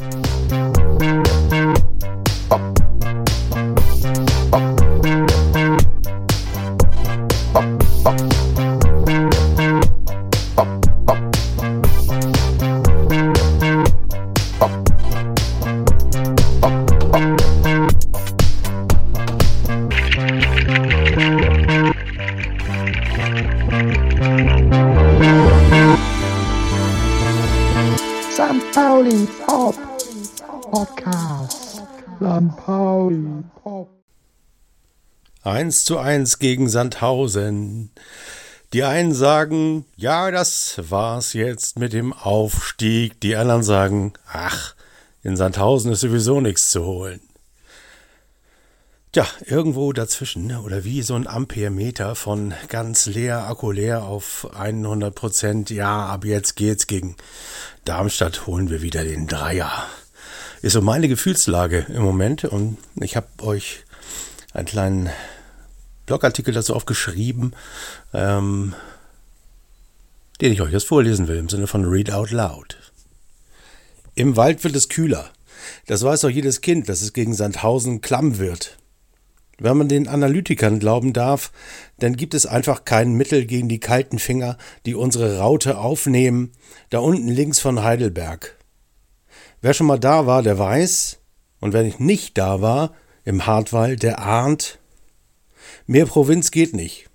Música Podcast. St. Pauli Pop. 1 zu 1 gegen Sandhausen. Die einen sagen, ja, das war's jetzt mit dem Aufstieg. Die anderen sagen, ach, in Sandhausen ist sowieso nichts zu holen. Tja, irgendwo dazwischen, ne, oder wie so ein Amperemeter von ganz leer, Akku leer auf 100 Prozent. Ja, ab jetzt geht's gegen Darmstadt, holen wir wieder den Dreier. Ist so meine Gefühlslage im Moment und ich habe euch einen kleinen Blogartikel dazu aufgeschrieben, ähm, den ich euch jetzt vorlesen will, im Sinne von Read Out Loud. Im Wald wird es kühler. Das weiß doch jedes Kind, dass es gegen Sandhausen klamm wird. Wenn man den Analytikern glauben darf, dann gibt es einfach kein Mittel gegen die kalten Finger, die unsere Raute aufnehmen, da unten links von Heidelberg. Wer schon mal da war, der weiß, und ich nicht da war, im Hartwald, der ahnt, mehr Provinz geht nicht.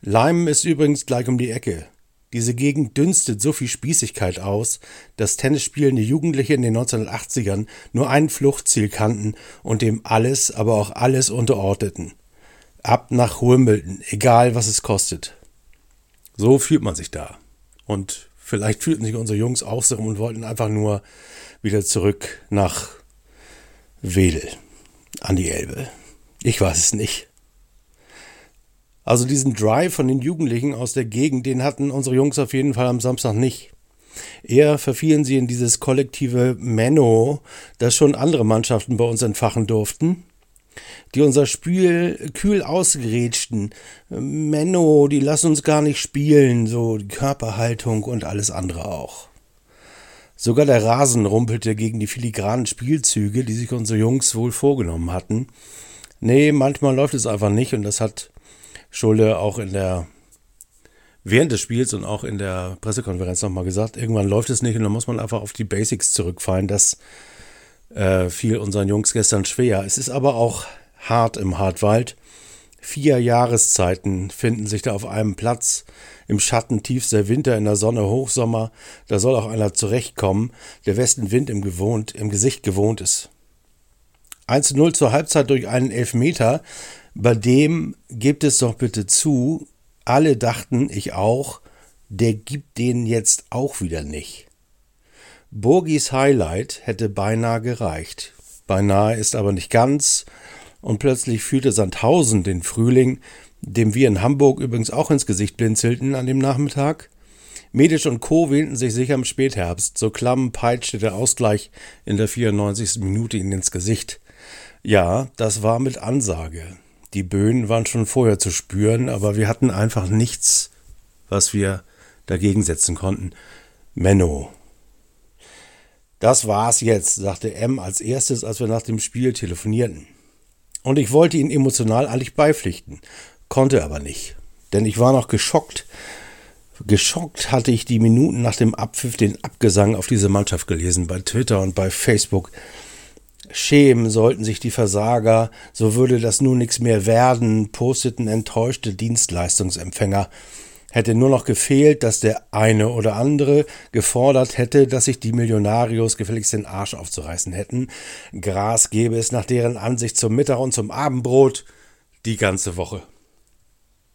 Leimen ist übrigens gleich um die Ecke. Diese Gegend dünstet so viel Spießigkeit aus, dass tennisspielende Jugendliche in den 1980ern nur ein Fluchtziel kannten und dem alles, aber auch alles unterordneten. Ab nach Wimbledon, egal was es kostet. So fühlt man sich da. Und vielleicht fühlten sich unsere Jungs auch so und wollten einfach nur wieder zurück nach Wedel an die Elbe. Ich weiß es nicht. Also diesen Drive von den Jugendlichen aus der Gegend, den hatten unsere Jungs auf jeden Fall am Samstag nicht. Eher verfielen sie in dieses kollektive Menno, das schon andere Mannschaften bei uns entfachen durften, die unser Spiel kühl ausgerätschten. Menno, die lassen uns gar nicht spielen, so die Körperhaltung und alles andere auch. Sogar der Rasen rumpelte gegen die filigranen Spielzüge, die sich unsere Jungs wohl vorgenommen hatten. Nee, manchmal läuft es einfach nicht und das hat Schulde auch in der während des Spiels und auch in der Pressekonferenz nochmal gesagt, irgendwann läuft es nicht und dann muss man einfach auf die Basics zurückfallen. Das äh, fiel unseren Jungs gestern schwer. Es ist aber auch hart im Hartwald. Vier Jahreszeiten finden sich da auf einem Platz. Im Schatten tiefster Winter, in der Sonne Hochsommer. Da soll auch einer zurechtkommen, der Westenwind im, gewohnt, im Gesicht gewohnt ist. 1-0 zur Halbzeit durch einen Elfmeter bei dem gibt es doch bitte zu, alle dachten, ich auch, der gibt den jetzt auch wieder nicht. Burgis Highlight hätte beinahe gereicht. Beinahe ist aber nicht ganz. Und plötzlich fühlte Sandhausen den Frühling, dem wir in Hamburg übrigens auch ins Gesicht blinzelten an dem Nachmittag. Medisch und Co. wähnten sich sicher im Spätherbst. So klamm peitschte der Ausgleich in der 94. Minute ihnen ins Gesicht. Ja, das war mit Ansage. Die Böen waren schon vorher zu spüren, aber wir hatten einfach nichts, was wir dagegen setzen konnten. Menno. Das war's jetzt, sagte M als erstes, als wir nach dem Spiel telefonierten. Und ich wollte ihn emotional eigentlich beipflichten, konnte aber nicht, denn ich war noch geschockt. Geschockt hatte ich die Minuten nach dem Abpfiff den Abgesang auf diese Mannschaft gelesen, bei Twitter und bei Facebook. Schämen sollten sich die Versager, so würde das nun nichts mehr werden, posteten enttäuschte Dienstleistungsempfänger. Hätte nur noch gefehlt, dass der eine oder andere gefordert hätte, dass sich die Millionarios gefälligst den Arsch aufzureißen hätten. Gras gäbe es nach deren Ansicht zum Mittag und zum Abendbrot die ganze Woche.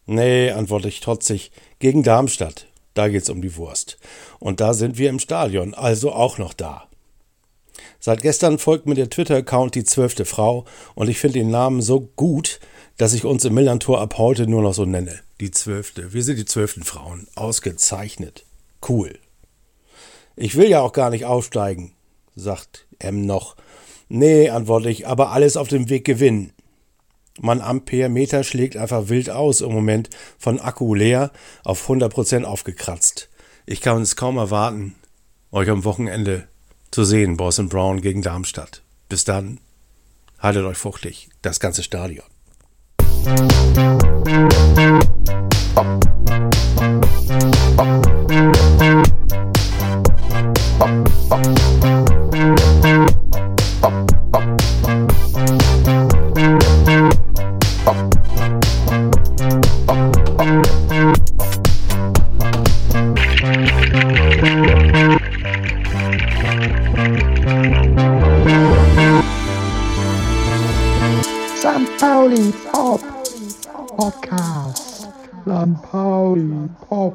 Nee, antworte ich trotzig, gegen Darmstadt. Da geht's um die Wurst. Und da sind wir im Stadion, also auch noch da. Seit gestern folgt mir der Twitter-Account die zwölfte Frau und ich finde den Namen so gut, dass ich uns im Millantor ab heute nur noch so nenne. Die zwölfte. Wir sind die zwölften Frauen. Ausgezeichnet. Cool. Ich will ja auch gar nicht aufsteigen, sagt M noch. Nee, antworte ich, aber alles auf dem Weg gewinnen. Mein Ampere-Meter schlägt einfach wild aus im Moment von Akku leer auf 100% aufgekratzt. Ich kann es kaum erwarten, euch am Wochenende zu sehen, Boston Brown gegen Darmstadt. Bis dann, haltet euch fruchtig, das ganze Stadion. Lampauli Pop Podcast. Lampauli Pop.